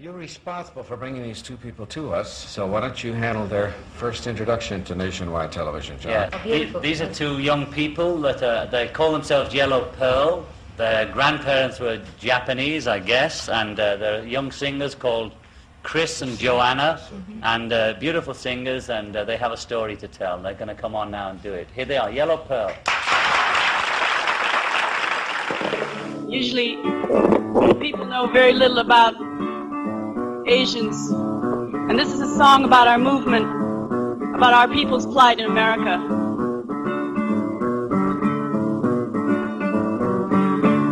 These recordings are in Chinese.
You're responsible for bringing these two people to us, so why don't you handle their first introduction to nationwide television, John? Yeah, the- these are two young people that uh, they call themselves Yellow Pearl. Their grandparents were Japanese, I guess, and uh, they're young singers called Chris and Joanna, and uh, beautiful singers, and uh, they have a story to tell. They're going to come on now and do it. Here they are, Yellow Pearl. Usually, people know very little about Asians. And this is a song about our movement, about our people's plight in America.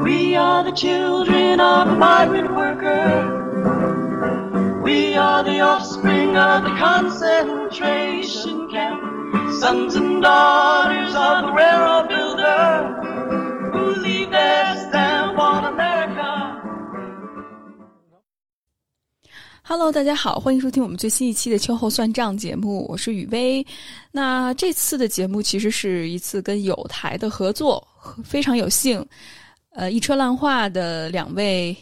We are the children of a migrant worker. We are the offspring of the concentration camp. Sons and daughters of the railroad builder who leave their Hello，大家好，欢迎收听我们最新一期的秋后算账节目，我是雨薇。那这次的节目其实是一次跟有台的合作，非常有幸，呃，一车烂画的两位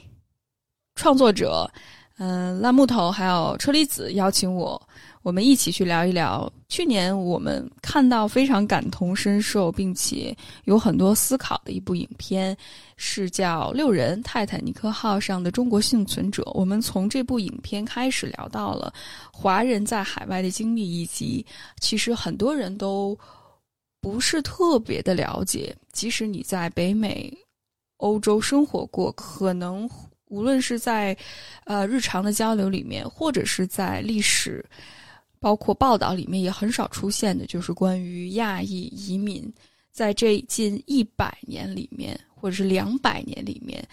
创作者，嗯、烂木头还有车厘子邀请我，我们一起去聊一聊去年我们看到非常感同身受，并且有很多思考的一部影片，是叫《六人泰坦尼克号上的中国幸存者》。我们从这部影片开始聊到了华人在海外的经历，以及其实很多人都不是特别的了解，即使你在北美、欧洲生活过，可能无论是在呃日常的交流里面，或者是在历史。包括报道里面也很少出现的，就是关于亚裔移民在这近一百年里面，或者是两百年里面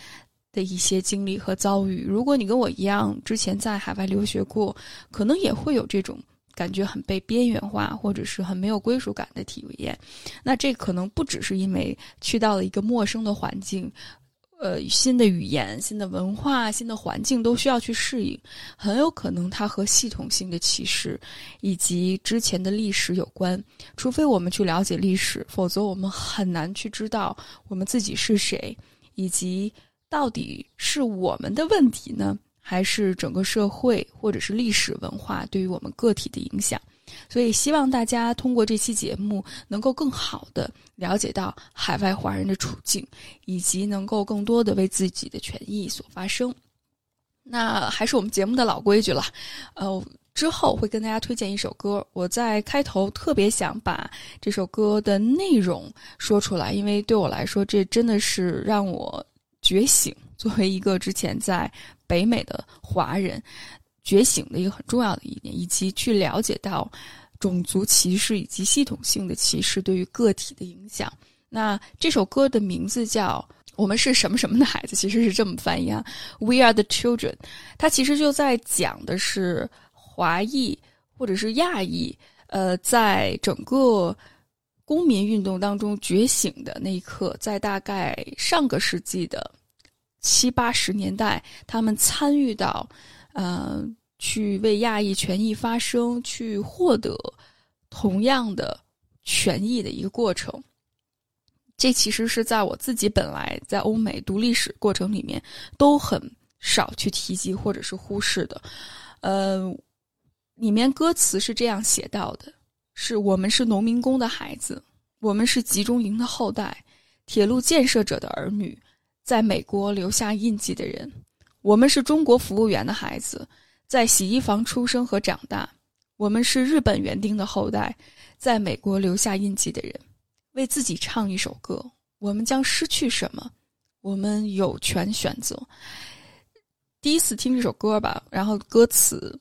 的一些经历和遭遇。如果你跟我一样，之前在海外留学过，可能也会有这种感觉很被边缘化，或者是很没有归属感的体验。那这可能不只是因为去到了一个陌生的环境。呃，新的语言、新的文化、新的环境都需要去适应，很有可能它和系统性的歧视以及之前的历史有关。除非我们去了解历史，否则我们很难去知道我们自己是谁，以及到底是我们的问题呢，还是整个社会或者是历史文化对于我们个体的影响。所以，希望大家通过这期节目，能够更好的了解到海外华人的处境，以及能够更多的为自己的权益所发声。那还是我们节目的老规矩了，呃，之后会跟大家推荐一首歌。我在开头特别想把这首歌的内容说出来，因为对我来说，这真的是让我觉醒。作为一个之前在北美的华人。觉醒的一个很重要的一点，以及去了解到种族歧视以及系统性的歧视对于个体的影响。那这首歌的名字叫《我们是什么什么的孩子》，其实是这么翻译啊，We are the children。它其实就在讲的是华裔或者是亚裔，呃，在整个公民运动当中觉醒的那一刻，在大概上个世纪的七八十年代，他们参与到。呃，去为亚裔权益发声，去获得同样的权益的一个过程。这其实是在我自己本来在欧美读历史过程里面都很少去提及或者是忽视的。呃，里面歌词是这样写到的：是我们是农民工的孩子，我们是集中营的后代，铁路建设者的儿女，在美国留下印记的人。我们是中国服务员的孩子，在洗衣房出生和长大；我们是日本园丁的后代，在美国留下印记的人。为自己唱一首歌，我们将失去什么？我们有权选择。第一次听这首歌吧，然后歌词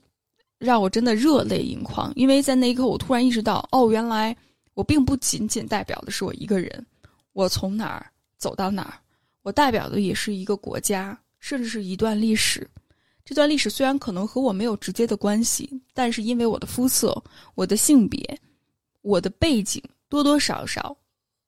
让我真的热泪盈眶，因为在那一刻，我突然意识到，哦，原来我并不仅仅代表的是我一个人，我从哪儿走到哪儿，我代表的也是一个国家。甚至是一段历史，这段历史虽然可能和我没有直接的关系，但是因为我的肤色、我的性别、我的背景，多多少少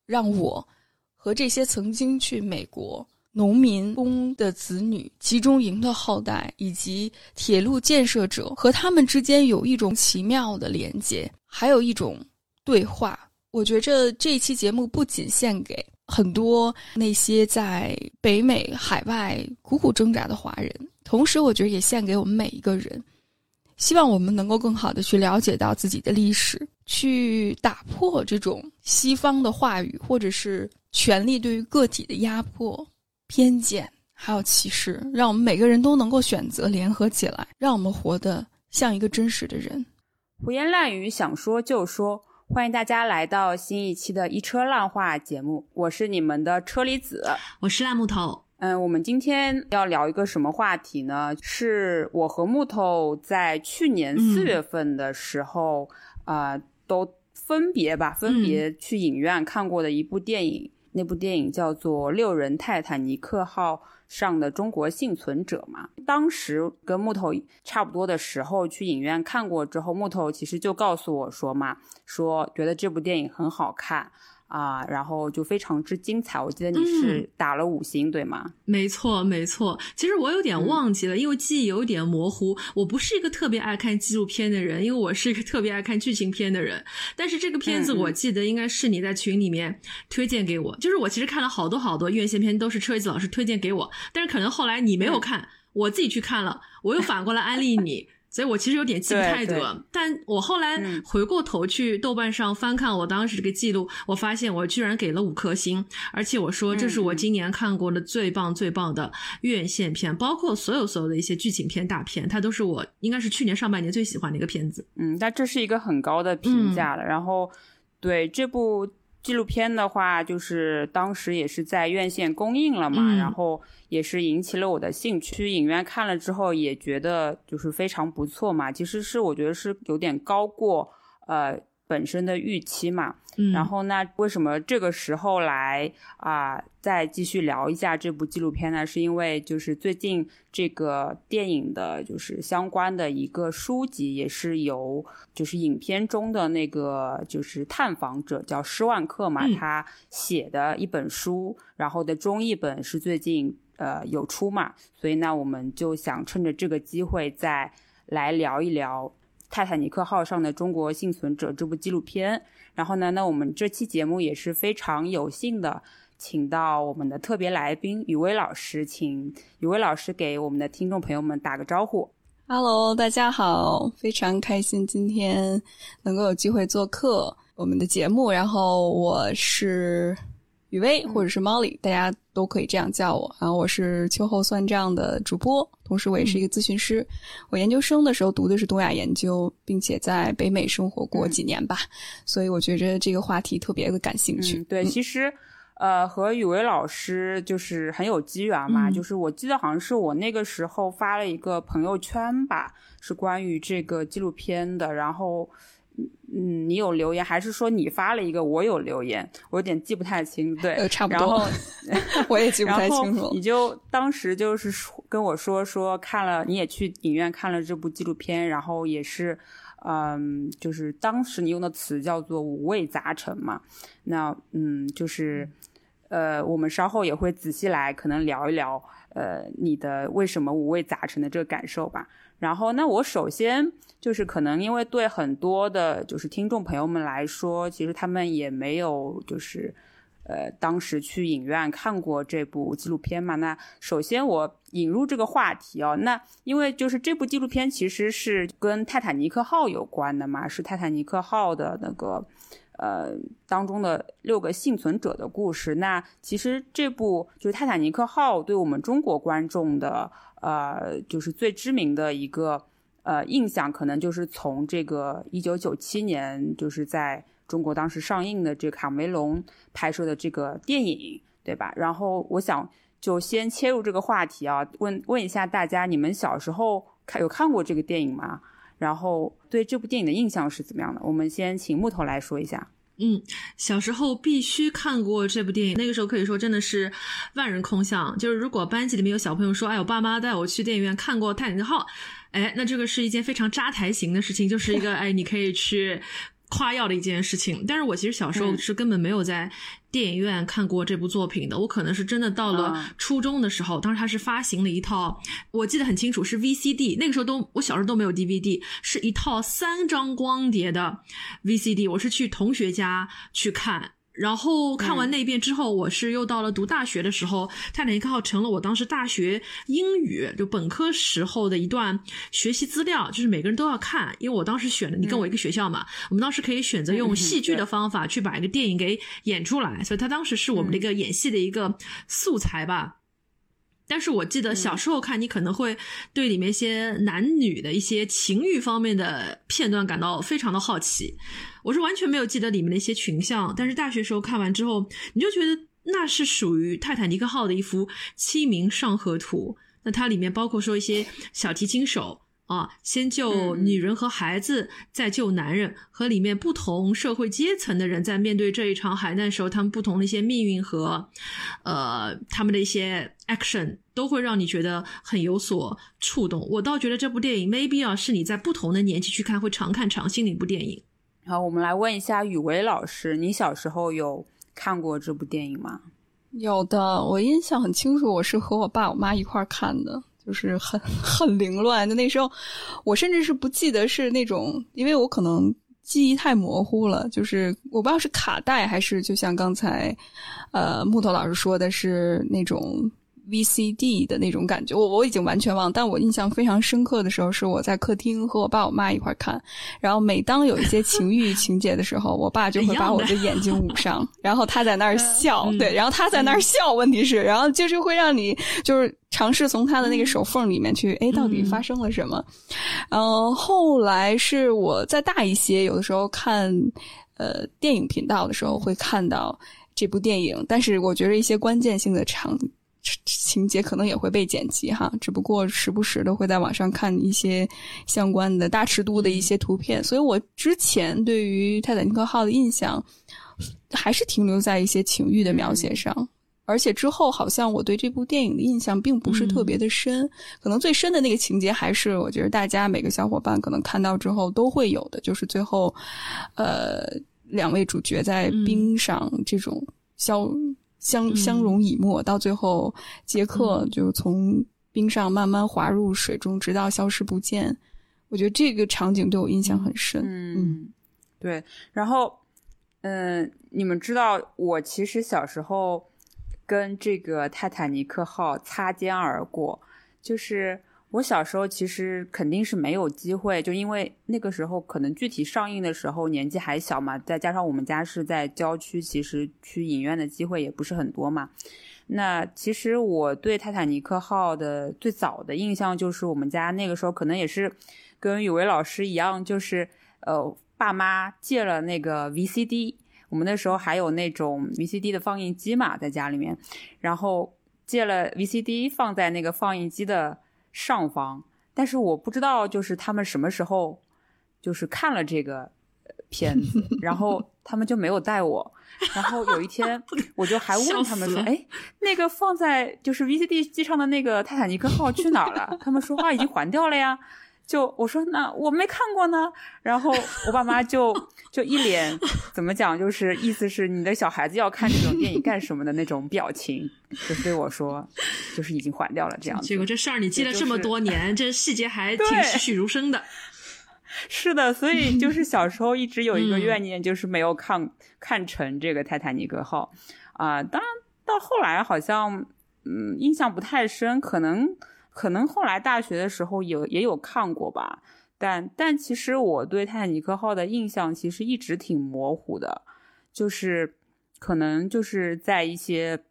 让我和这些曾经去美国农民工的子女、集中营的后代以及铁路建设者和他们之间有一种奇妙的连接，还有一种对话。我觉着这一期节目不仅献给。很多那些在北美、海外苦苦挣扎的华人，同时我觉得也献给我们每一个人。希望我们能够更好的去了解到自己的历史，去打破这种西方的话语或者是权力对于个体的压迫、偏见还有歧视，让我们每个人都能够选择联合起来，让我们活得像一个真实的人。胡言乱语，想说就说。欢迎大家来到新一期的一车浪话节目，我是你们的车厘子，我是烂木头。嗯，我们今天要聊一个什么话题呢？是我和木头在去年四月份的时候，啊，都分别吧，分别去影院看过的一部电影。那部电影叫做《六人泰坦尼克号》上的中国幸存者嘛。当时跟木头差不多的时候去影院看过之后，木头其实就告诉我说嘛，说觉得这部电影很好看。啊，然后就非常之精彩。我记得你是打了五星，对吗？没错，没错。其实我有点忘记了，因为记忆有点模糊。我不是一个特别爱看纪录片的人，因为我是一个特别爱看剧情片的人。但是这个片子我记得应该是你在群里面推荐给我，就是我其实看了好多好多院线片，都是车厘子老师推荐给我。但是可能后来你没有看，我自己去看了，我又反过来安利你。所以我其实有点记不太得，但我后来回过头去豆瓣上翻看我当时这个记录，我发现我居然给了五颗星，而且我说这是我今年看过的最棒最棒的院线片，包括所有所有的一些剧情片大片，它都是我应该是去年上半年最喜欢的一个片子。嗯，但这是一个很高的评价了。然后，对这部。纪录片的话，就是当时也是在院线公映了嘛，然后也是引起了我的兴趣。影院看了之后也觉得就是非常不错嘛，其实是我觉得是有点高过呃。本身的预期嘛，然后那为什么这个时候来啊再继续聊一下这部纪录片呢？是因为就是最近这个电影的就是相关的一个书籍，也是由就是影片中的那个就是探访者叫施万克嘛，他写的一本书，然后的中译本是最近呃有出嘛，所以呢我们就想趁着这个机会再来聊一聊。泰坦尼克号上的中国幸存者这部纪录片，然后呢，那我们这期节目也是非常有幸的，请到我们的特别来宾雨薇老师，请雨薇老师给我们的听众朋友们打个招呼。Hello，大家好，非常开心今天能够有机会做客我们的节目，然后我是。雨薇或者是 Molly，大家都可以这样叫我。然后我是秋后算账的主播，同时我也是一个咨询师。我研究生的时候读的是东亚研究，并且在北美生活过几年吧，所以我觉着这个话题特别的感兴趣。对，其实呃，和雨薇老师就是很有机缘嘛。就是我记得好像是我那个时候发了一个朋友圈吧，是关于这个纪录片的，然后。嗯，你有留言，还是说你发了一个？我有留言，我有点记不太清。对，差不多。我也记不太清楚。你就当时就是跟我说说看了，你也去影院看了这部纪录片，然后也是，嗯，就是当时你用的词叫做五味杂陈嘛。那嗯，就是呃，我们稍后也会仔细来可能聊一聊，呃，你的为什么五味杂陈的这个感受吧。然后，那我首先就是可能因为对很多的，就是听众朋友们来说，其实他们也没有就是，呃，当时去影院看过这部纪录片嘛。那首先我引入这个话题哦，那因为就是这部纪录片其实是跟泰坦尼克号有关的嘛，是泰坦尼克号的那个呃当中的六个幸存者的故事。那其实这部就是泰坦尼克号对我们中国观众的。呃，就是最知名的一个呃印象，可能就是从这个一九九七年，就是在中国当时上映的这卡梅隆拍摄的这个电影，对吧？然后我想就先切入这个话题啊，问问一下大家，你们小时候看有看过这个电影吗？然后对这部电影的印象是怎么样的？我们先请木头来说一下。嗯，小时候必须看过这部电影，那个时候可以说真的是万人空巷。就是如果班级里面有小朋友说：“哎，我爸妈带我去电影院看过《泰坦尼克号》，哎，那这个是一件非常扎台型的事情，就是一个 哎，你可以去。夸耀的一件事情，但是我其实小时候是根本没有在电影院看过这部作品的。我可能是真的到了初中的时候，当时它是发行了一套，我记得很清楚是 VCD，那个时候都我小时候都没有 DVD，是一套三张光碟的 VCD。我是去同学家去看，然后看完那一遍之后，我是又到了读大学的时候，《泰坦尼克号》成了我当时大学英语就本科时候的一段学习资料，就是每个人都要看。因为我当时选的，你跟我一个学校嘛，我们当时可以选择用戏剧的方法去把一个电影给演出来，所以它当时是我们的一个演戏的一个素材吧。但是我记得小时候看，你可能会对里面一些男女的一些情欲方面的片段感到非常的好奇。我是完全没有记得里面的一些群像，但是大学时候看完之后，你就觉得那是属于泰坦尼克号的一幅清明上河图。那它里面包括说一些小提琴手。啊，先救女人和孩子，再救男人，和里面不同社会阶层的人在面对这一场海难时候，他们不同的一些命运和，呃，他们的一些 action，都会让你觉得很有所触动。我倒觉得这部电影 maybe 啊，是你在不同的年纪去看会常看常新的一部电影。好，我们来问一下雨薇老师，你小时候有看过这部电影吗？有的，我印象很清楚，我是和我爸我妈一块儿看的。就是很 很凌乱，就那时候，我甚至是不记得是那种，因为我可能记忆太模糊了。就是我不知道是卡带还是就像刚才，呃，木头老师说的是那种。VCD 的那种感觉，我我已经完全忘，但我印象非常深刻的时候是我在客厅和我爸我妈一块看，然后每当有一些情欲情节的时候，我爸就会把我的眼睛捂上，然后他在那儿笑，对，然后他在那儿笑，问题是，然后就是会让你就是尝试从他的那个手缝里面去，哎，到底发生了什么？嗯，后来是我再大一些，有的时候看呃电影频道的时候会看到这部电影，但是我觉得一些关键性的场。情节可能也会被剪辑哈，只不过时不时的会在网上看一些相关的大尺度的一些图片，所以我之前对于泰坦尼克号的印象还是停留在一些情欲的描写上，而且之后好像我对这部电影的印象并不是特别的深，可能最深的那个情节还是我觉得大家每个小伙伴可能看到之后都会有的，就是最后，呃，两位主角在冰上这种消。相相濡以沫，到最后，杰克就从冰上慢慢滑入水中，直到消失不见。我觉得这个场景对我印象很深。嗯，对。然后，嗯，你们知道，我其实小时候跟这个泰坦尼克号擦肩而过，就是。我小时候其实肯定是没有机会，就因为那个时候可能具体上映的时候年纪还小嘛，再加上我们家是在郊区，其实去影院的机会也不是很多嘛。那其实我对泰坦尼克号的最早的印象就是我们家那个时候可能也是跟雨薇老师一样，就是呃爸妈借了那个 VCD，我们那时候还有那种 VCD 的放映机嘛在家里面，然后借了 VCD 放在那个放映机的。上方，但是我不知道，就是他们什么时候，就是看了这个片子，然后 他们就没有带我。然后有一天，我就还问他们说：“哎，那个放在就是 VCD 机上的那个泰坦尼克号去哪儿了？”他们说：“话已经还掉了呀。”就我说那我没看过呢，然后我爸妈就就一脸怎么讲，就是意思是你的小孩子要看这种电影干什么的那种表情，就是对我说，就是已经还掉了这样。结果这事儿你记了这么多年，这细节还挺栩栩如生的。是的，所以就是小时候一直有一个怨念，就是没有看看成这个泰坦尼克号啊。当然到后来好像嗯印象不太深，可能。可能后来大学的时候有也有看过吧，但但其实我对泰坦尼克号的印象其实一直挺模糊的，就是可能就是在一些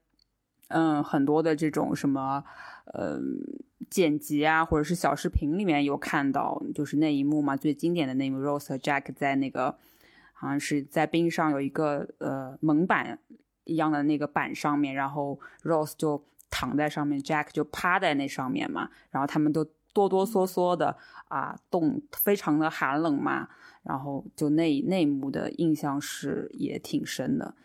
嗯很多的这种什么嗯剪辑啊或者是小视频里面有看到，就是那一幕嘛，最经典的那一幕，Rose 和 Jack 在那个好像是在冰上有一个呃蒙板一样的那个板上面，然后 Rose 就。躺在上面，Jack 就趴在那上面嘛，然后他们都哆哆嗦嗦的啊，冻非常的寒冷嘛，然后就那那一幕的印象是也挺深的。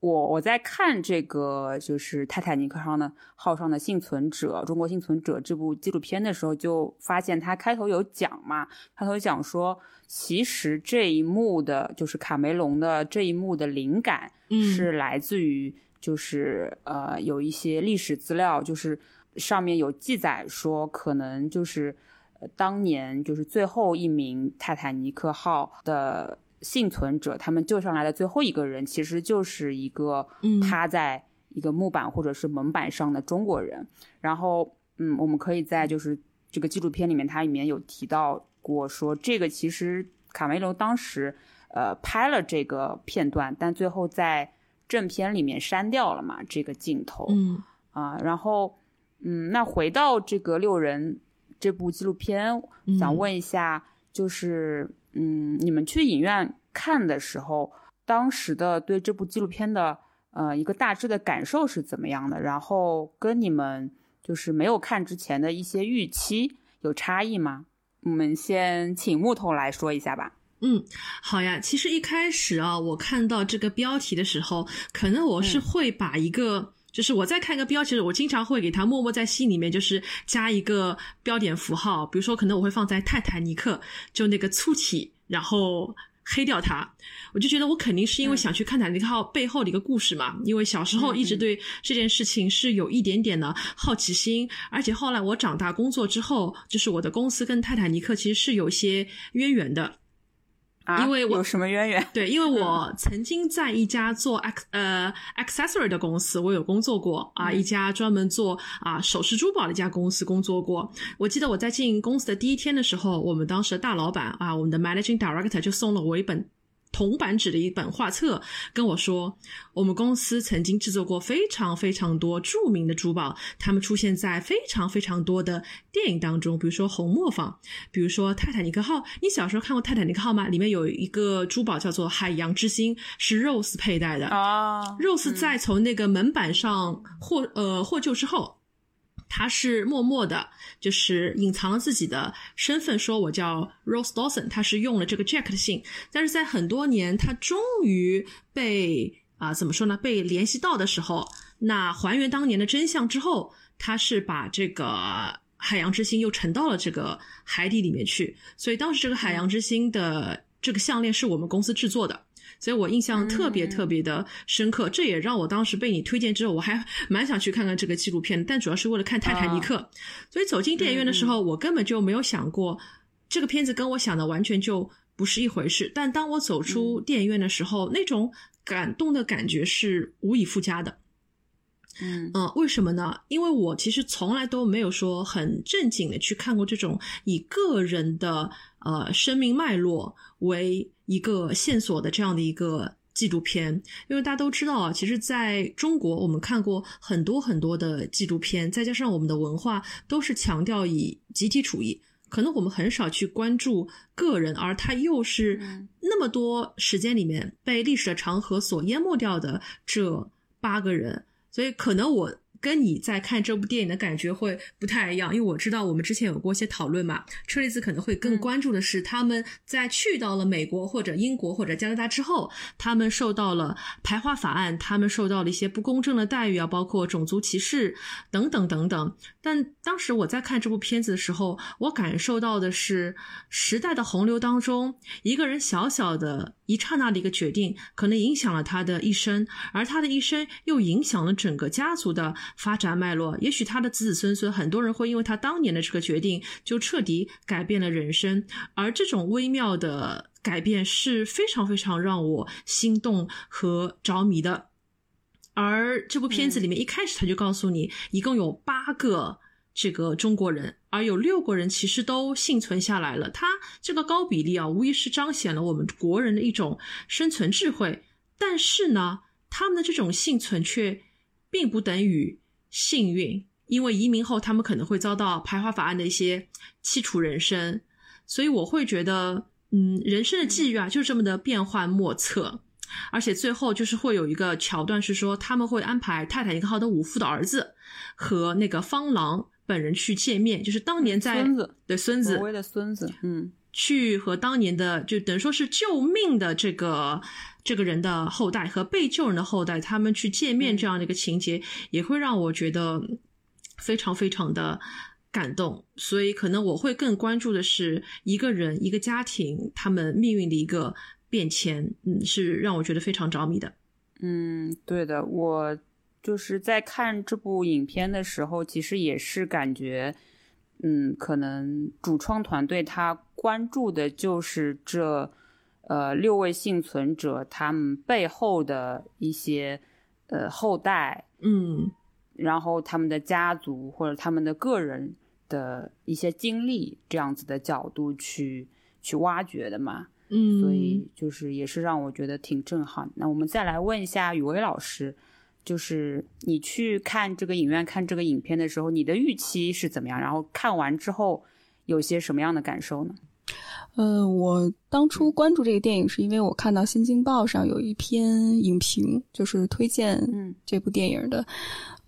我我在看这个就是泰坦尼克上的号上的幸存者，中国幸存者这部纪录片的时候，就发现他开头有讲嘛，开头讲说，其实这一幕的就是卡梅隆的这一幕的灵感是来自于。就是呃，有一些历史资料，就是上面有记载说，可能就是当年就是最后一名泰坦尼克号的幸存者，他们救上来的最后一个人，其实就是一个嗯趴在一个木板或者是门板上的中国人。然后，嗯，我们可以在就是这个纪录片里面，它里面有提到过说，这个其实卡梅隆当时呃拍了这个片段，但最后在正片里面删掉了嘛这个镜头。嗯啊，然后，嗯，那回到这个六人这部纪录片，想嗯问一下，就是，嗯，你们去影院看的时候，当时的对这部纪录片的呃一个大致的感受是怎么样的？然后跟你们就是没有看之前的一些预期有差异吗？我们先请木头来说一下吧。嗯，好呀。其实一开始啊，我看到这个标题的时候，可能我是会把一个。就是我在看一个标题的时候，我经常会给它默默在心里面，就是加一个标点符号，比如说可能我会放在泰坦尼克，就那个粗体，然后黑掉它。我就觉得我肯定是因为想去看泰坦尼克号背后的一个故事嘛，因为小时候一直对这件事情是有一点点的好奇心，而且后来我长大工作之后，就是我的公司跟泰坦尼克其实是有一些渊源的。啊，因为我有什么渊源？对，因为我曾经在一家做呃 accessory 的公司，我有工作过啊，一家专门做啊首饰珠宝的一家公司工作过。我记得我在进公司的第一天的时候，我们当时的大老板啊，我们的 managing director 就送了我一本。铜版纸的一本画册，跟我说，我们公司曾经制作过非常非常多著名的珠宝，它们出现在非常非常多的电影当中，比如说《红磨坊》，比如说《泰坦尼克号》。你小时候看过《泰坦尼克号》吗？里面有一个珠宝叫做海洋之心，是 Rose 佩戴的。啊 Rose 在从那个门板上获呃获救之后，他是默默的，就是隐藏了自己的身份，说我叫 Rose Dawson，他是用了这个 Jack 的姓，但是在很多年，他终于被啊、怎么说呢？被联系到的时候，那还原当年的真相之后，他是把这个。海洋之心又沉到了这个海底里面去，所以当时这个海洋之心的这个项链是我们公司制作的，所以我印象特别特别的深刻。这也让我当时被你推荐之后，我还 蛮想去看看这个纪录片，但主要是为了看泰坦尼克。所以走进电影院的时候，我根本就没有想过这个片子跟我想的完全就不是一回事。但当我走出电影院的时候，那种感动的感觉是无以复加的。嗯嗯，为什么呢？因为我其实从来都没有说很正经的去看过这种以个人的呃生命脉络为一个线索的这样的一个纪录片。因为大家都知道啊，其实在中国我们看过很多很多的纪录片，再加上我们的文化都是强调以集体主义。可能我们很少去关注个人，而他又是那么多时间里面被历史的长河所淹没掉的这八个人，所以可能我跟你在看这部电影的感觉会不太一样，因为我知道我们之前有过一些讨论嘛。车厘子可能会更关注的是他们在去到了美国或者英国或者加拿大之后，他们受到了排华法案，他们受到了一些不公正的待遇啊，包括种族歧视等等等等。但当时我在看这部片子的时候，我感受到的是时代的洪流当中，一个人小小的一刹那的一个决定，可能影响了他的一生，而他的一生又影响了整个家族的发展脉络。也许他的子子孙孙，很多人会因为他当年的这个决定，就彻底改变了人生。而这种微妙的改变是非常非常让我心动和着迷的。而这部片子里面一开始他就告诉你，一共有八个这个中国人，而有六个人其实都幸存下来了。他这个高比例啊，无疑是彰显了我们国人的一种生存智慧。但是呢，他们的这种幸存却并不等于幸运，因为移民后他们可能会遭到排华法案的一些凄楚人生。所以我会觉得，嗯，人生的际遇啊，就是这么的变幻莫测。而且最后就是会有一个桥段是说，他们会安排泰坦尼克号的五父的儿子和那个方郎本人去见面，就是当年在孙子对孙子挪威的孙子，嗯去和当年的就等于说是救命的这个这个人的后代和被救人的后代，他们去见面这样的一个情节，也会让我觉得非常非常的感动。所以可能我会更关注的是一个人、一个家庭他们命运的一个变迁，嗯，是让我觉得非常着迷的。嗯，对的，我就是在看这部影片的时候，其实也是感觉，嗯，可能主创团队他关注的就是这，呃六位幸存者他们背后的一些呃后代，嗯然后他们的家族或者他们的个人的一些经历，这样子的角度去去挖掘的嘛。嗯，所以就是也是让我觉得挺震撼。那我们再来问一下雨薇老师，就是你去看这个影院看这个影片的时候，你的预期是怎么样？然后看完之后有些什么样的感受呢？呃，我当初关注这个电影是因为我看到《新京报》上有一篇影评，就是推荐嗯这部电影的。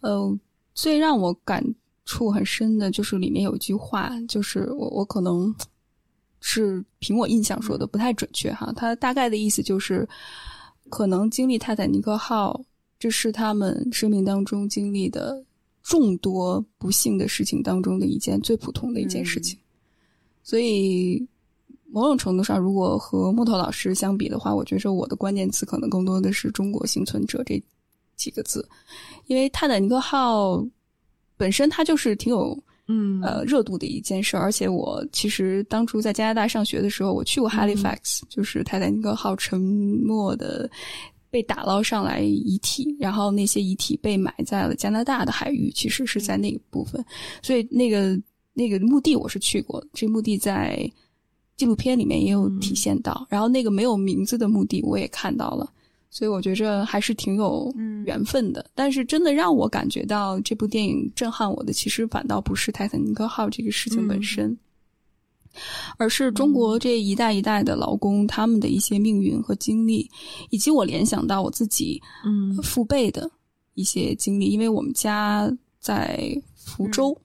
呃，最让我感触很深的就是里面有一句话，就是我我可能是凭我印象说的不太准确哈，它大概的意思就是，可能经历泰坦尼克号，这是他们生命当中经历的众多不幸的事情当中的一件最普通的一件事情。所以某种程度上，如果和木头老师相比的话，我觉得我的关键词可能更多的是“中国幸存者”这几个字，因为泰坦尼克号本身它就是挺有嗯呃热度的一件事，而且我其实当初在加拿大上学的时候，我去过 Halifax，、就是泰坦尼克号沉没的。被打捞上来遗体，然后那些遗体被埋在了加拿大的海域，其实是在那个部分，所以那个那个墓地我是去过的，这墓地在纪录片里面也有体现到，然后那个没有名字的墓地我也看到了，所以我觉着还是挺有缘分的。但是真的让我感觉到这部电影震撼我的，其实反倒不是泰坦尼克号这个事情本身。而是中国这一代一代的劳工他们的一些命运和经历，以及我联想到我自己嗯。父辈的一些经历，因为我们家在福州，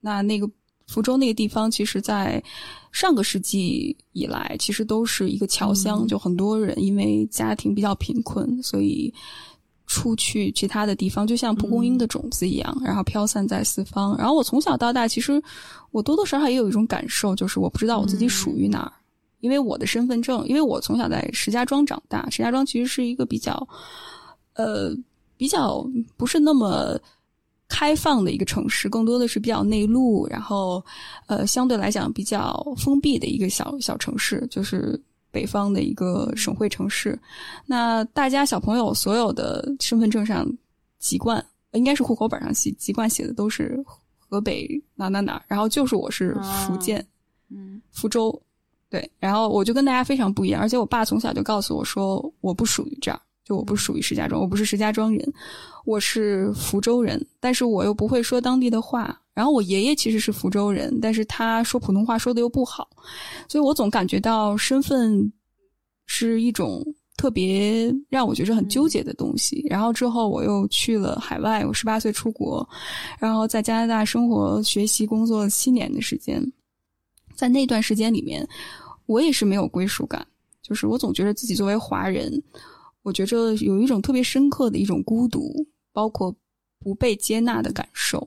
那那个福州那个地方，其实在上个世纪以来，其实都是一个侨乡，就很多人因为家庭比较贫困，所以出去其他的地方，就像蒲公英的种子一样，然后飘散在四方。然后我从小到大，其实我多多少少也有一种感受，就是我不知道我自己属于哪儿。因为我的身份证，因为我从小在石家庄长大，石家庄其实是一个比较，呃，比较不是那么开放的一个城市，更多的是比较内陆，然后呃，相对来讲比较封闭的一个小小城市，就是北方的一个省会城市。那大家小朋友所有的身份证上籍贯，应该是户口本上写籍贯写的都是河北哪哪哪，然后就是我是福建，嗯福州。对，然后我就跟大家非常不一样，而且我爸从小就告诉我说，我不属于这儿，就我不属于石家庄，我不是石家庄人，我是福州人，但是我又不会说当地的话。然后我爷爷其实是福州人，但是他说普通话说的又不好，所以我总感觉到身份是一种特别让我觉着很纠结的东西。然后之后我又去了海外，我十八岁出国，然后在加拿大生活、学习、工作了七年的时间。在那段时间里面，我也是没有归属感，就是我总觉得自己作为华人，我觉着有一种特别深刻的一种孤独，包括不被接纳的感受，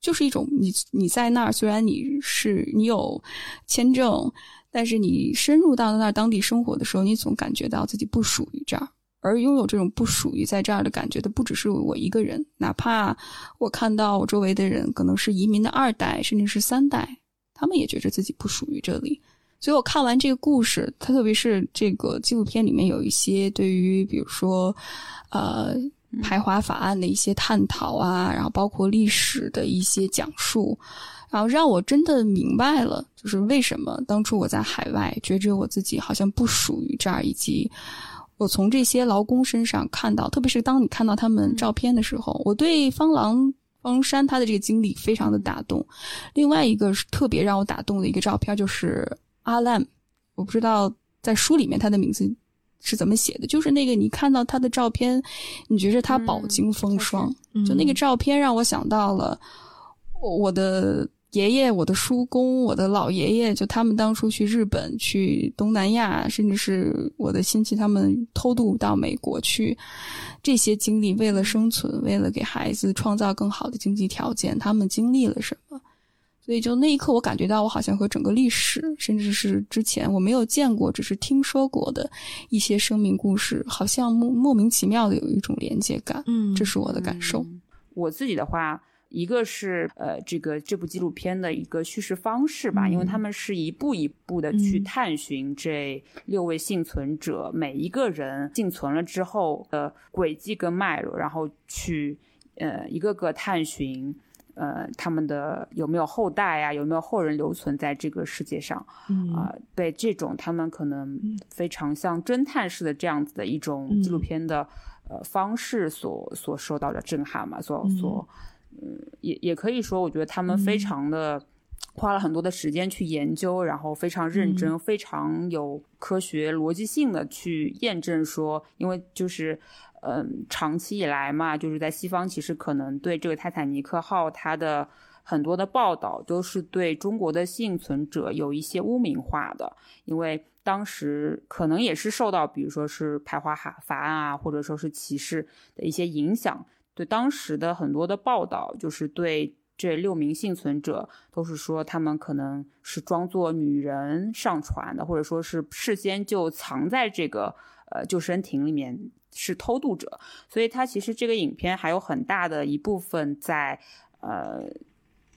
就是一种你你在那儿，虽然你是你有签证，但是你深入到那儿当地生活的时候，你总感觉到自己不属于这儿。而拥有这种不属于在这儿的感觉的，不只是我一个人，哪怕我看到我周围的人可能是移民的二代，甚至是三代。他们也觉着自己不属于这里，所以我看完这个故事，它特别是这个纪录片里面有一些对于比如说，呃，排华法案的一些探讨啊，然后包括历史的一些讲述，然后让我真的明白了，就是为什么当初我在海外觉着我自己好像不属于这儿，以及我从这些劳工身上看到，特别是当你看到他们照片的时候，我对方郎。方山他的这个经历非常的打动，另外一个是特别让我打动的一个照片就是阿兰，我不知道在书里面他的名字是怎么写的，就是那个你看到他的照片，你觉着他饱经风霜，嗯就那个照片让我想到了我的爷爷、我的叔公、我的老爷爷，就他们当初去日本、去东南亚，甚至是我的亲戚他们偷渡到美国去。这些经历，为了生存，为了给孩子创造更好的经济条件，他们经历了什么？所以，就那一刻，我感觉到我好像和整个历史，甚至是之前我没有见过，只是听说过的一些生命故事，好像莫莫名其妙的有一种连接感。嗯这是我的感受。我自己的话，一个是呃，这个这部纪录片的一个叙事方式吧，因为他们是一步一步的去嗯探寻这六位幸存者、每一个人幸存了之后的轨迹跟脉络，然后去呃一个个探寻。呃，他们的有没有后代啊？有没有后人留存在这个世界上？嗯啊、被这种他们可能非常像侦探式的这样子的一种纪录嗯片的、呃方式所所受到的震撼嘛，所所嗯也也可以说，我觉得他们非常的花了很多的时间去研究，然后非常认真、非常有科学逻辑性的去验证说，因为就是。嗯，长期以来嘛，就是在西方，其实可能对这个泰坦尼克号它的很多的报道都是对中国的幸存者有一些污名化的，因为当时可能也是受到，比如说是排华法法案啊，或者说是歧视的一些影响，对当时的很多的报道，就是对这六名幸存者都是说他们可能是装作女人上船的，或者说是事先就藏在这个呃救生艇里面是偷渡者，所以它其实这个影片还有很大的一部分在呃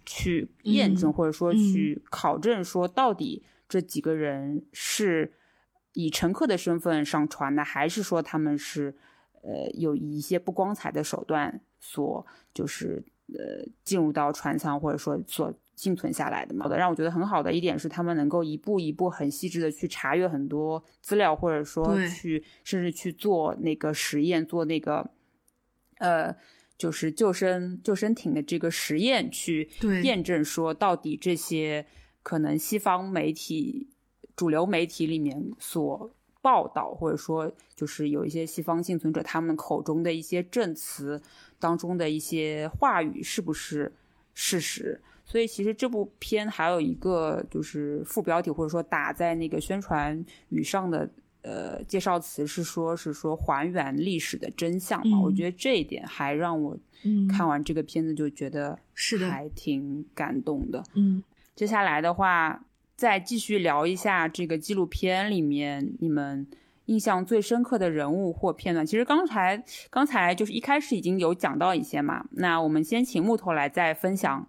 去验证嗯或者说嗯去考证说到底这几个人是以乘客的身份上船的，还是说他们是呃有一些不光彩的手段所就是呃进入到船舱或者说所幸存下来的嘛的。让我觉得很好的一点是，他们能够一步一步很细致的去查阅很多资料，或者说去甚至去做那个实验，做那个呃。就是救生救生艇的这个实验，去验证说到底这些可能西方媒体、主流媒体里面所报道，或者说就是有一些西方幸存者他们口中的一些证词当中的一些话语是不是事实？所以其实这部片还有一个就是副标题，或者说打在那个宣传语上的。呃，介绍词是说，是说还原历史的真相嘛？嗯我觉得这一点还让我嗯看完这个片子就觉得是的还挺感动的。嗯接下来的话，再继续聊一下这个纪录片里面你们印象最深刻的人物或片段。其实刚才刚才就是一开始已经有讲到一些嘛，那我们先请木头来再分享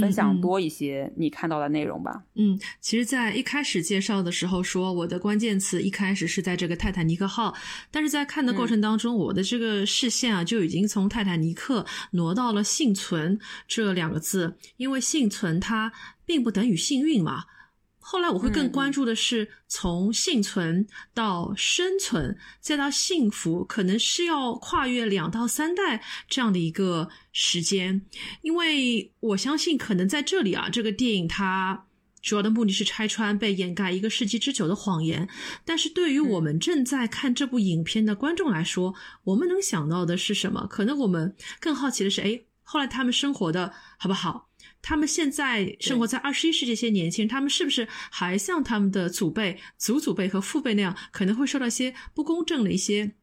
分享嗯多一些你看到的内容吧。嗯，其实，在一开始介绍的时候说，我的关键词一开始是在这个泰坦尼克号，但是在看的过程当中，我的这个视线啊就已经从泰坦尼克挪到了幸存这两个字，因为幸存它并不等于幸运嘛。后来我会更关注的是，从幸存到生存，再到幸福，可能是要跨越两到三代这样的一个时间。因为我相信，可能在这里啊，这个电影它主要的目的是拆穿被掩盖一个世纪之久的谎言。但是对于我们正在看这部影片的观众来说，我们能想到的是什么？可能我们更好奇的是，哎，后来他们生活的好不好？他们现在生活在二十一世纪，这些年轻人，他们是不是还像他们的祖辈、祖祖辈和父辈那样，可能会受到一些不公正的一些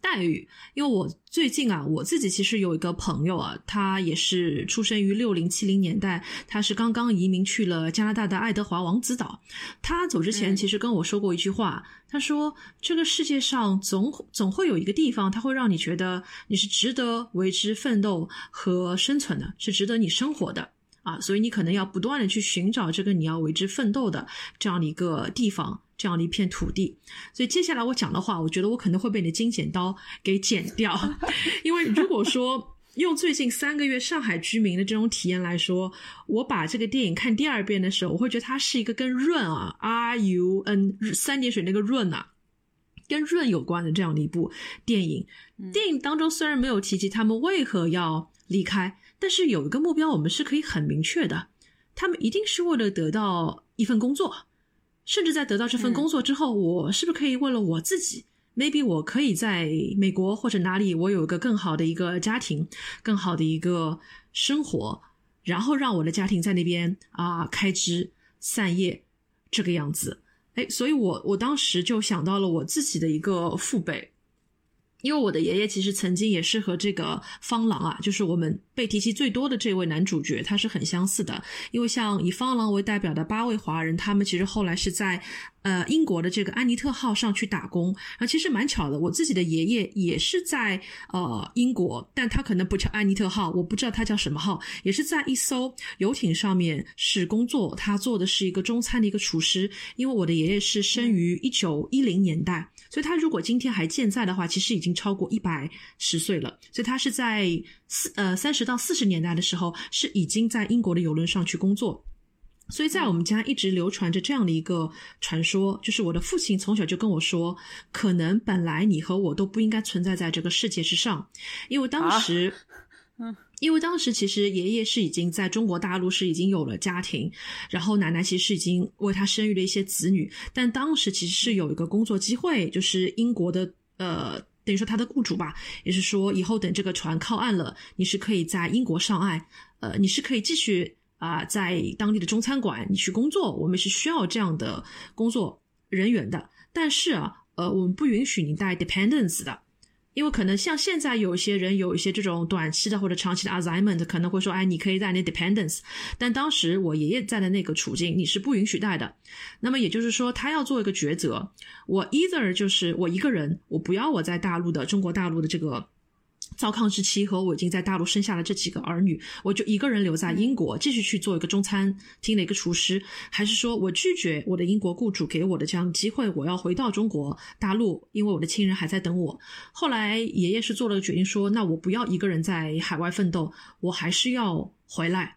待遇？因为我最近啊，我自己其实有一个朋友啊，他也是出生于六零七零年代，他是刚刚移民去了加拿大的爱德华王子岛。他走之前嗯其实跟我说过一句话，他说：“这个世界上总总会有一个地方，它会让你觉得你是值得为之奋斗和生存的，是值得你生活的。”啊，所以你可能要不断的去寻找这个你要为之奋斗的这样的一个地方，这样的一片土地。所以接下来我讲的话，我觉得我可能会被你的金剪刀给剪掉，因为如果说用最近三个月上海居民的这种体验来说，我把这个电影看第二遍的时候，我会觉得它是一个跟润啊 R U N 三点水那个润啊。跟润有关的这样的一部电影，电影当中虽然没有提及他们为何要离开，但是有一个目标，我们是可以很明确的，他们一定是为了得到一份工作，甚至在得到这份工作之后，我是不是可以为了我自己，maybe 我可以在美国或者哪里，我有一个更好的一个家庭，更好的一个生活，然后让我的家庭在那边啊开枝散叶这个样子。哎，所以我我当时就想到了我自己的一个父辈，因为我的爷爷其实曾经也是和这个方郎啊，就是我们被提及最多的这位男主角，他是很相似的。因为像以方郎为代表的八位华人，他们其实后来是在呃英国的这个安妮特号上去打工。啊，其实蛮巧的，我自己的爷爷也是在呃英国，但他可能不叫安妮特号，我不知道他叫什么号，也是在一艘游艇上面是工作。他做的是一个中餐的一个厨师，因为我的爷爷是生于一九一零年代，所以他如果今天还健在的话，其实已经超过一百十岁了。所以他是在四呃三十到四十年代的时候，是已经在英国的游轮上去工作。所以在我们家一直流传着这样的一个传说，就是我的父亲从小就跟我说，可能本来你和我都不应该存在在这个世界之上，因为当时，嗯，因为当时其实爷爷是已经在中国大陆是已经有了家庭，然后奶奶其实已经为他生育了一些子女，但当时其实是有一个工作机会，就是英国的呃。等于说他的雇主吧，也是说以后等这个船靠岸了，你是可以在英国上岸，呃，你是可以继续啊、在当地的中餐馆你去工作，我们是需要这样的工作人员的。但是啊，呃，我们不允许你带 dependents 的，因为可能像现在有一些人有一些这种短期的或者长期的 assignment，可能会说，哎，你可以带那 dependence，但当时我爷爷在的那个处境，你是不允许带的。那么也就是说，他要做一个抉择，我 either 就是我一个人，我不要我在大陆的中国大陆的这个。糟糠之妻和我已经在大陆生下了这几个儿女，我就一个人留在英国，继续去做一个中餐厅的一个厨师，还是说我拒绝我的英国雇主给我的这样的机会，我要回到中国大陆，因为我的亲人还在等我。后来爷爷是做了个决定说，那我不要一个人在海外奋斗，我还是要回来。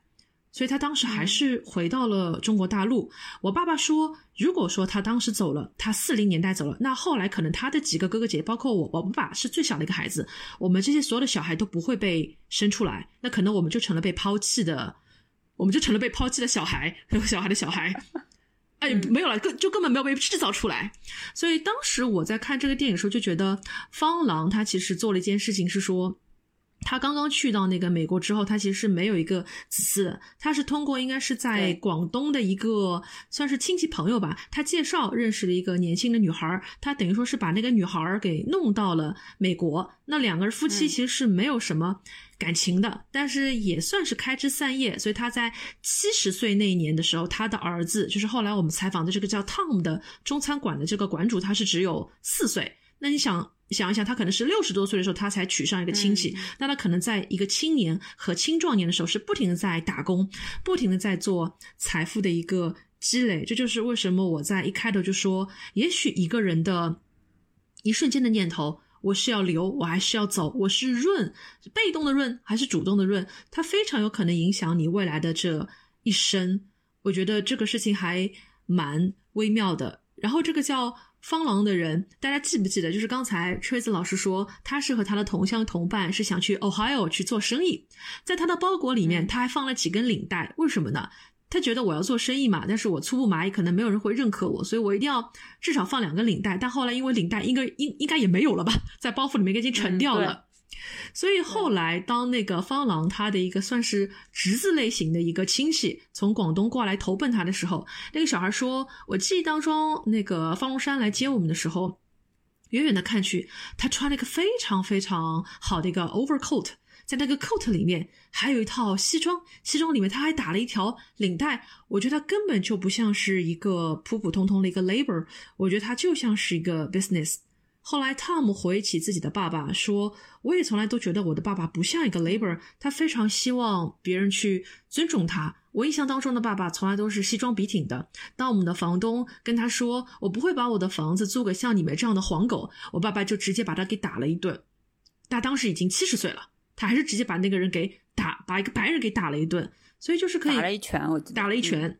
所以他当时还是回到了中国大陆。我爸爸说，如果说他当时走了，他四零年代走了，那后来可能他的几个哥哥姐姐，包括我，我们爸是最小的一个孩子，我们这些所有的小孩都不会被生出来，那可能我们就成了被抛弃的，我们就成了被抛弃的小孩，小孩的小孩。哎，没有了，根就根本没有被制造出来。所以当时我在看这个电影的时候，就觉得方郎他其实做了一件事情，是说。他刚刚去到那个美国之后，他其实是没有一个子嗣的。他是通过应该是在广东的一个算是亲戚朋友吧，他介绍认识了一个年轻的女孩儿，他等于说是把那个女孩儿给弄到了美国。那两个人夫妻其实是没有什么感情的，但是也算是开枝散叶。所以他在七十岁那一年的时候，他的儿子就是后来我们采访的这个叫 Tom 的中餐馆的这个馆主，他是只有四岁。那你想想一想，他可能是六十多岁的时候，他才娶上一个亲戚，那他可能在一个青年和青壮年的时候，是不停的在打工，不停的在做财富的一个积累。这就是为什么我在一开头就说，也许一个人的一瞬间的念头。我是要留，我还是要走？我是润，是被动的润还是主动的润？它非常有可能影响你未来的这一生。我觉得这个事情还蛮微妙的。然后这个叫方狼的人，大家记不记得？就是刚才锤子老师说，他是和他的同乡同伴是想去 Ohio 去做生意，在他的包裹里面，他还放了几根领带，为什么呢？他觉得我要做生意嘛，但是我粗布麻衣，可能没有人会认可我，所以我一定要至少放两根领带。但后来因为领带应该应应该也没有了吧，在包袱里面已经沉掉了。所以后来，当那个方郎他的一个算是侄子类型的一个亲戚从广东过来投奔他的时候，那个小孩说：“我记忆当中，那个方荣山来接我们的时候，远远的看去，他穿了一个非常非常好的一个 overcoat，在那个 coat 里面还有一套西装，西装里面他还打了一条领带。我觉得他根本就不像是一个普普通通的一个 labor，我觉得他就像是一个 business。”后来，Tom 回忆起自己的爸爸，说：“我也从来都觉得我的爸爸不像一个 labor，他非常希望别人去尊重他。我印象当中的爸爸从来都是西装笔挺的。当我们的房东跟他说‘我不会把我的房子租给像你们这样的黄狗’，我爸爸就直接把他给打了一顿。他当时已经七十岁了，他还是直接把那个人给打，把一个白人给打了一顿。所以就是可以打了一拳，我打了一拳。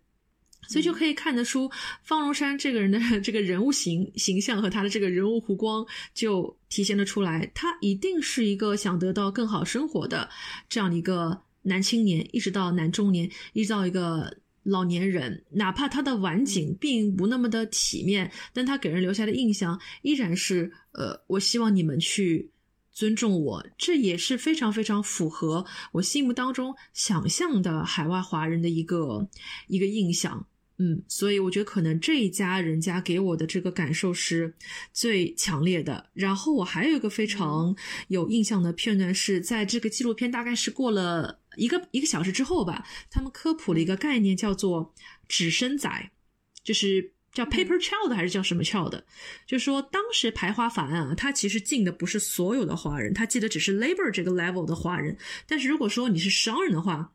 所以就可以看得出方荣山这个人的 这个人物形形象和他的这个人物弧光就体现了出来，他一定是一个想得到更好生活的这样的一个男青年，一直到男中年，一直到一个老年人，哪怕他的晚景并不那么的体面，但他给人留下的印象依然是，呃，我希望你们去。尊重我，这也是非常非常符合我心目当中想象的海外华人的一个一个印象。嗯，所以我觉得可能这一家人家给我的这个感受是最强烈的。然后我还有一个非常有印象的片段是在这个纪录片大概是过了一个一个小时之后吧，他们科普了一个概念叫做“纸身仔”，就是叫 Paper Child 还是叫什么 Child？就是说当时排华法案啊，它其实禁的不是所有的华人，它记得只是 labor 这个 level 的华人。但是如果说你是商人的话，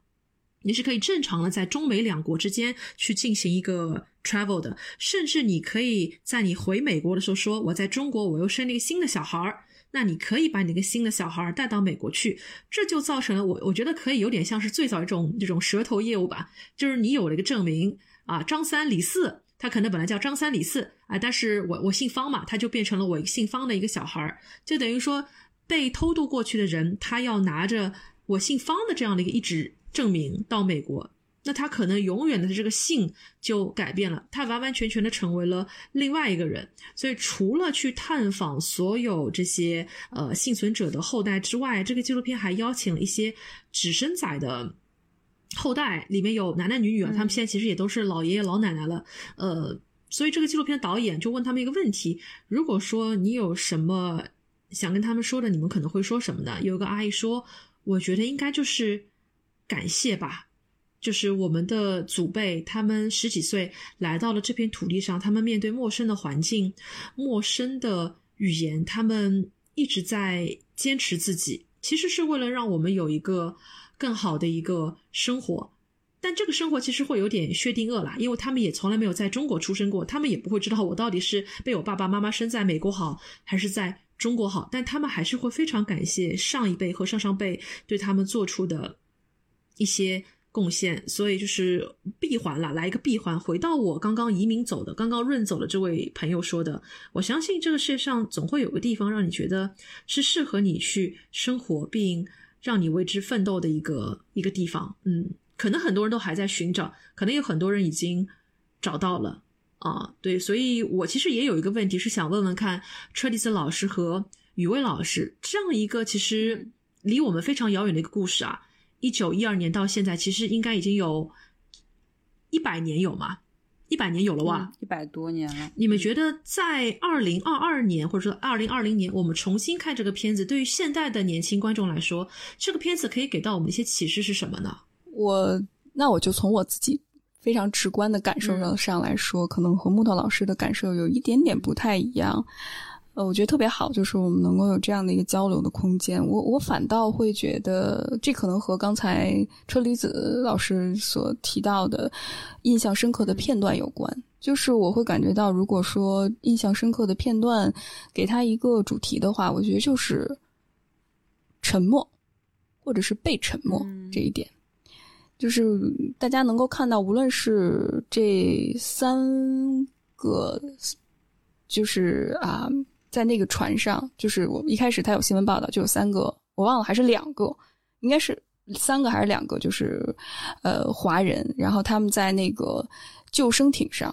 你是可以正常的在中美两国之间去进行一个 travel 的，甚至你可以在你回美国的时候说，我在中国我又生了一个新的小孩儿，那你可以把你那个新的小孩儿带到美国去，这就造成了我我觉得可以有点像是最早一种这种蛇头业务吧，就是你有了一个证明啊，张三李四。他可能本来叫张三李四啊，但是我我姓方嘛，他就变成了我姓方的一个小孩儿，就等于说被偷渡过去的人，他要拿着我姓方的这样的一个一纸证明到美国，那他可能永远的这个姓就改变了，他完完全全的成为了另外一个人。所以除了去探访所有这些呃幸存者的后代之外，这个纪录片还邀请了一些只生仔的。后代里面有男男女女啊，他们现在其实也都是老爷爷老奶奶了，呃，所以这个纪录片导演就问他们一个问题：如果说你有什么想跟他们说的，你们可能会说什么呢？有个阿姨说：“我觉得应该就是感谢吧，就是我们的祖辈，他们十几岁来到了这片土地上，他们面对陌生的环境、陌生的语言，他们一直在坚持自己，其实是为了让我们有一个。”更好的一个生活，但这个生活其实会有点薛定谔啦，因为他们也从来没有在中国出生过，他们也不会知道我到底是被我爸爸妈妈生在美国好，还是在中国好，但他们还是会非常感谢上一辈和上上辈对他们做出的一些贡献，所以就是闭环了，来一个闭环，回到我刚刚移民走的、刚刚润走的这位朋友说的，我相信这个世界上总会有个地方让你觉得是适合你去生活并。让你为之奋斗的一个一个地方，嗯，可能很多人都还在寻找，可能有很多人已经找到了啊，对，所以我其实也有一个问题是想问问看，车厘子老师和雨薇老师这样一个其实离我们非常遥远的一个故事啊，一九一二年到现在，其实应该已经有一百年有吗？一百年有了哇，一百多年了。你们觉得在二零二二年或者说二零二零年，我们重新看这个片子，对于现代的年轻观众来说，这个片子可以给到我们一些启示是什么呢？我那我就从我自己非常直观的感受上上来说，可能和木头老师的感受有一点点不太一样。呃，我觉得特别好，就是我们能够有这样的一个交流的空间。我我反倒会觉得，这可能和刚才车厘子老师所提到的印象深刻的片段有关。就是我会感觉到，如果说印象深刻的片段给他一个主题的话，我觉得就是沉默，或者是被沉默这一点。就是大家能够看到，无论是这三个，就是啊。在那个船上，就是我一开始他有新闻报道，就有三个，我忘了还是两个，应该是三个还是两个，就是呃华人，然后他们在那个救生艇上，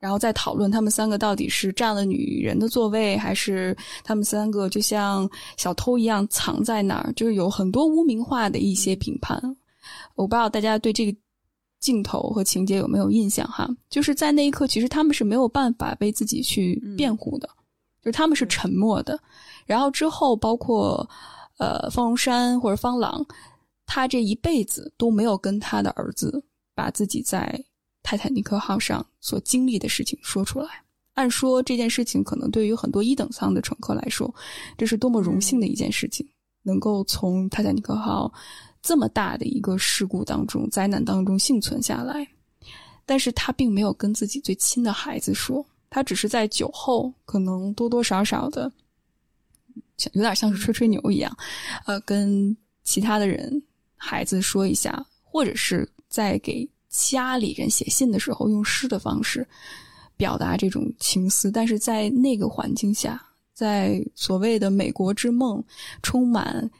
然后在讨论他们三个到底是占了女人的座位，还是他们三个就像小偷一样藏在那儿，就是有很多污名化的一些评判。我不知道大家对这个镜头和情节有没有印象哈？就是在那一刻，其实他们是没有办法为自己去辩护的。就是他们是沉默的，然后之后包括，呃，方荣山或者方朗，他这一辈子都没有跟他的儿子把自己在泰坦尼克号上所经历的事情说出来。按说这件事情可能对于很多一等舱的乘客来说，这是多么荣幸的一件事情，能够从泰坦尼克号这么大的一个事故当中、灾难当中幸存下来，但是他并没有跟自己最亲的孩子说。他只是在酒后，可能多多少少的，有点像是吹吹牛一样，呃，跟其他的人、孩子说一下，或者是在给家里人写信的时候，用诗的方式表达这种情思。但是在那个环境下，在所谓的美国之梦、充满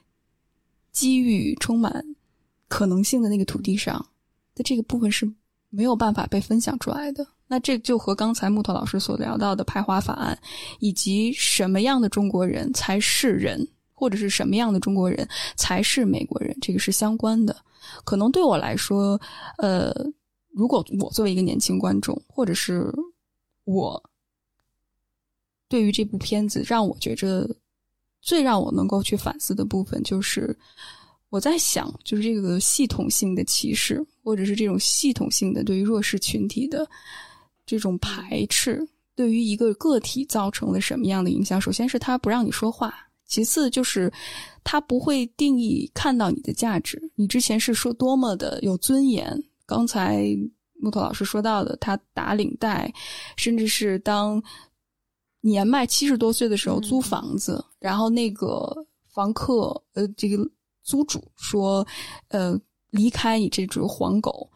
机遇、充满可能性的那个土地上的这个部分是没有办法被分享出来的。那这就和刚才木头老师所聊到的排华法案，以及什么样的中国人才是人，或者是什么样的中国人才是美国人，这个是相关的。可能对我来说，呃，如果我作为一个年轻观众，或者是我对于这部片子，让我觉着最让我能够去反思的部分，就是我在想，就是这个系统性的歧视，或者是这种系统性的对于弱势群体的。这种排斥对于一个个体造成了什么样的影响？首先是他不让你说话，其次就是他不会定义看到你的价值。你之前是说多么的有尊严，刚才木头老师说到的，他打领带，甚至是当年迈七十多岁的时候租房子，然后那个房客呃这个租主说，呃离开你这只黄狗。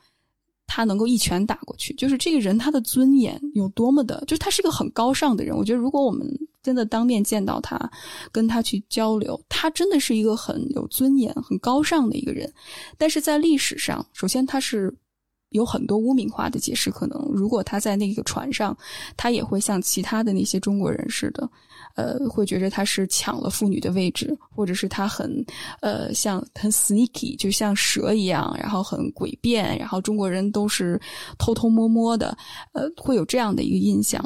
他能够一拳打过去，就是这个人他的尊严有多么的，就是他是一个很高尚的人。我觉得如果我们真的当面见到他，跟他去交流，他真的是一个很有尊严、很高尚的一个人。但是在历史上，首先他是有很多污名化的解释可能。如果他在那个船上，他也会像其他的那些中国人似的。呃，会觉得他是抢了妇女的位置，或者是他很，呃，像很 sneaky，就像蛇一样，然后很诡辩，然后中国人都是偷偷摸摸的，呃，会有这样的一个印象。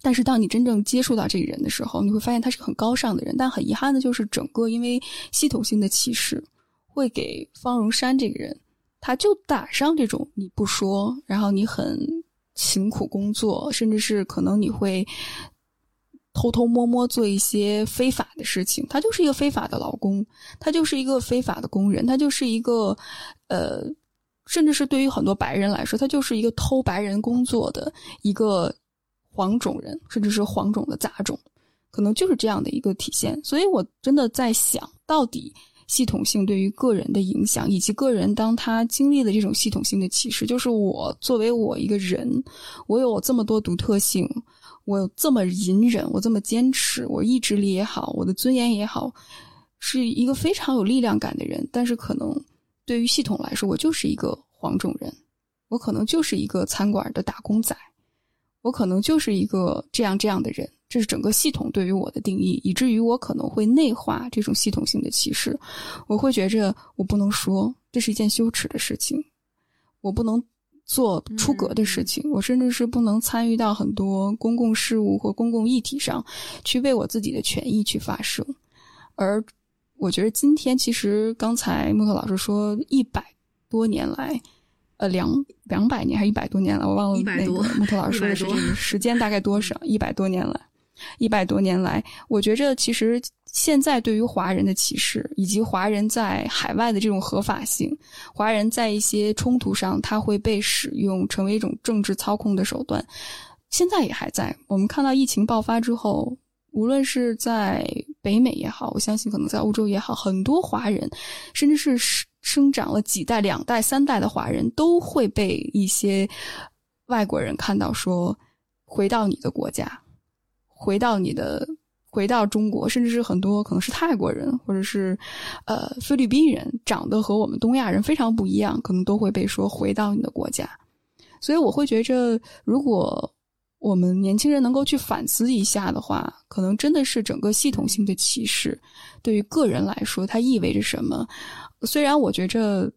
但是当你真正接触到这个人的时候，你会发现他是个很高尚的人。但很遗憾的就是，整个因为系统性的歧视，会给方荣山这个人，他就打上这种你不说，然后你很勤苦工作，甚至是可能你会。偷偷摸摸做一些非法的事情，他就是一个非法的劳工，他就是一个非法的工人，他就是一个，呃，甚至是对于很多白人来说，他就是一个偷白人工作的一个黄种人，甚至是黄种的杂种，可能就是这样的一个体现。所以我真的在想，到底系统性对于个人的影响，以及个人当他经历了这种系统性的歧视，就是我作为我一个人，我有这么多独特性。我这么隐忍，我这么坚持，我意志力也好，我的尊严也好，是一个非常有力量感的人。但是可能对于系统来说，我就是一个黄种人，我可能就是一个餐馆的打工仔，我可能就是一个这样这样的人。这是整个系统对于我的定义，以至于我可能会内化这种系统性的歧视。我会觉着我不能说，这是一件羞耻的事情，我不能。做出格的事情，我甚至是不能参与到很多公共事务或公共议题上，去为我自己的权益去发声。而我觉得今天，其实刚才木头老师说一百多年来，呃，两两百年还是一百多年了，我忘了那个木头老师说的是这个时间大概多少？一百多年了，一百多年来，我觉着其实。现在对于华人的歧视，以及华人在海外的这种合法性，华人在一些冲突上，他会被使用成为一种政治操控的手段，现在也还在。我们看到疫情爆发之后，无论是在北美也好，我相信可能在欧洲也好，很多华人，甚至是生生长了几代、两代、三代的华人，都会被一些外国人看到说：“回到你的国家，回到你的。”回到中国，甚至是很多可能是泰国人，或者是呃菲律宾人，长得和我们东亚人非常不一样，可能都会被说回到你的国家。所以我会觉着，如果我们年轻人能够去反思一下的话，可能真的是整个系统性的歧视对于个人来说，它意味着什么？虽然我觉着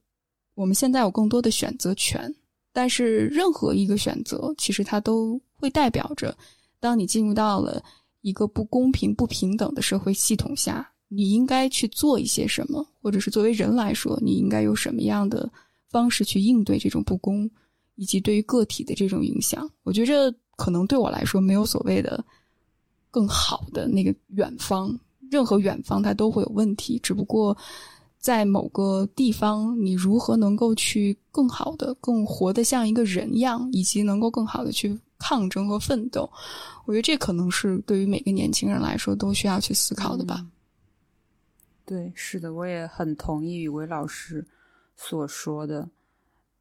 我们现在有更多的选择权，但是任何一个选择，其实它都会代表着，当你进入到了。一个不公平、不平等的社会系统下，你应该去做一些什么，或者是作为人来说，你应该有什么样的方式去应对这种不公，以及对于个体的这种影响？我觉着可能对我来说，没有所谓的更好的那个远方，任何远方它都会有问题。只不过在某个地方，你如何能够去更好的、更活得像一个人样，以及能够更好的去。抗争和奋斗，我觉得这可能是对于每个年轻人来说都需要去思考的吧。对，是的，我也很同意宇威老师所说的。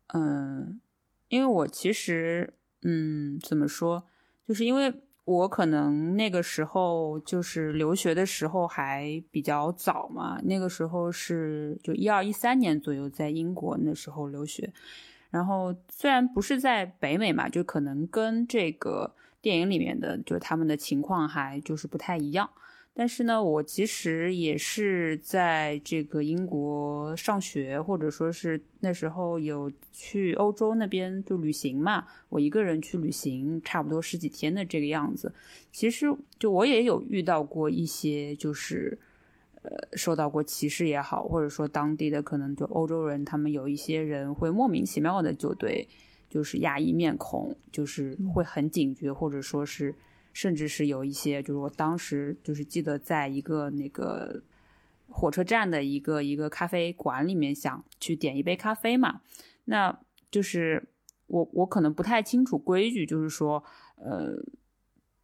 嗯，因为我其实，嗯，怎么说，就是因为我可能那个时候就是留学的时候还比较早嘛，那个时候是就一二一三年左右在英国那时候留学。然后虽然不是在北美嘛，就可能跟这个电影里面的，就是他们的情况还就是不太一样。但是呢，我其实也是在这个英国上学，或者说是那时候有去欧洲那边就旅行嘛，我一个人去旅行，差不多十几天的这个样子。其实就我也有遇到过一些就是。呃，受到过歧视也好，或者说当地的可能就欧洲人，他们有一些人会莫名其妙的就对就是亚裔面孔，就是会很警觉，或者说是甚至是有一些，就是我当时就是记得在一个那个火车站的一个一个咖啡馆里面想去点一杯咖啡嘛，那就是我我可能不太清楚规矩，就是说呃。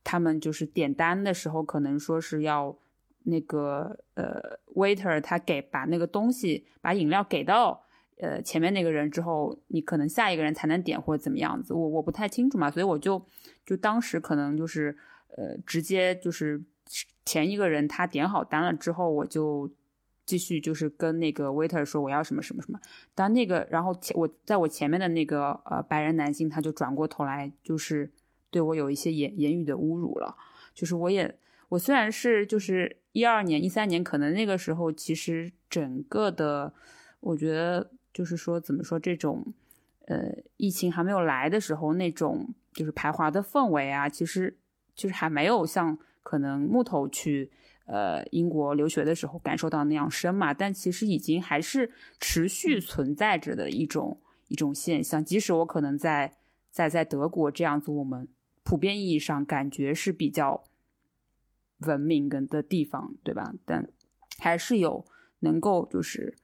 他们就是点单的时候，可能说是要那个呃，waiter 他给把那个东西把饮料给到呃前面那个人之后，你可能下一个人才能点或者怎么样子，我我不太清楚嘛，所以我就就当时可能就是呃直接就是前一个人他点好单了之后，我就继续就是跟那个 waiter 说我要什么什么什么，当那个然后前我在我前面的那个呃白人男性他就转过头来就是。对我有一些言言语的侮辱了，就是我也我虽然是就是一二年一三年，可能那个时候其实整个的，我觉得就是说怎么说这种，呃，疫情还没有来的时候那种就是排华的氛围啊，其实就是还没有像可能木头去呃英国留学的时候感受到那样深嘛，但其实已经还是持续存在着的一种一种现象，即使我可能在在在德国这样子，我们。普遍意义上感觉是比较文明跟的地方，对吧？但还是有能够就是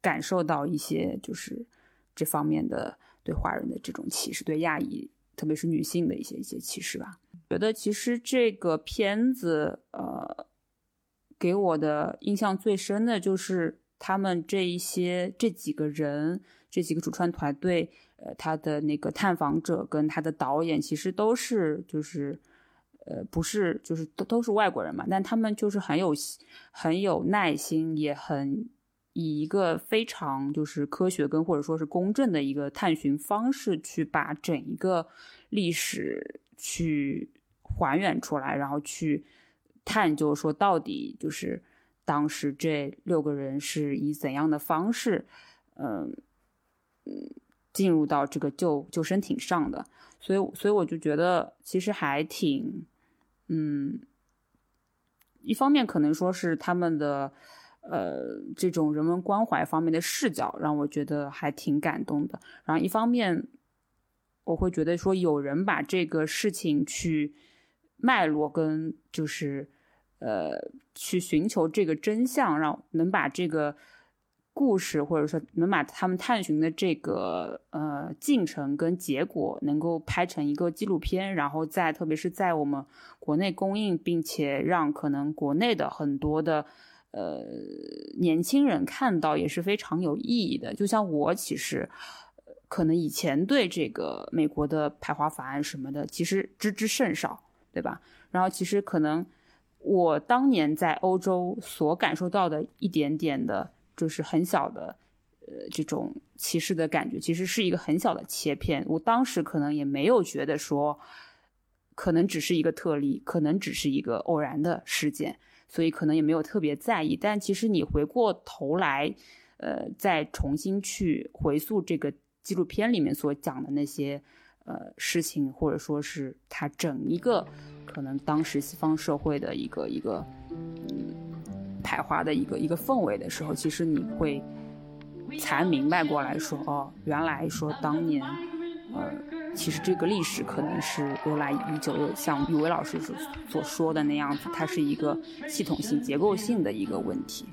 感受到一些就是这方面的对华人的这种歧视，对亚裔特别是女性的一些一些歧视吧。觉得其实这个片子呃给我的印象最深的就是他们这一些这几个人这几个主创团队。呃，他的那个探访者跟他的导演其实都是就是，呃，不是就是都都是外国人嘛，但他们就是很有很有耐心，也很以一个非常就是科学跟或者说是公正的一个探寻方式去把整一个历史去还原出来，然后去探究说到底就是当时这六个人是以怎样的方式，嗯嗯。进入到这个救救生艇上的，所以所以我就觉得其实还挺，嗯，一方面可能说是他们的呃这种人文关怀方面的视角让我觉得还挺感动的，然后一方面我会觉得说有人把这个事情去脉络跟就是呃去寻求这个真相，让能把这个。故事，或者说能把他们探寻的这个呃进程跟结果，能够拍成一个纪录片，然后在特别是在我们国内公映，并且让可能国内的很多的呃年轻人看到，也是非常有意义的。就像我其实可能以前对这个美国的排华法案什么的，其实知之甚少，对吧？然后其实可能我当年在欧洲所感受到的一点点的。就是很小的，呃，这种歧视的感觉，其实是一个很小的切片。我当时可能也没有觉得说，可能只是一个特例，可能只是一个偶然的事件，所以可能也没有特别在意。但其实你回过头来，呃，再重新去回溯这个纪录片里面所讲的那些呃事情，或者说是它整一个可能当时西方社会的一个一个。排华的一个一个氛围的时候，其实你会才明白过来说，哦，原来说当年，呃，其实这个历史可能是由来已久，又像于伟老师所所说的那样子，它是一个系统性、结构性的一个问题。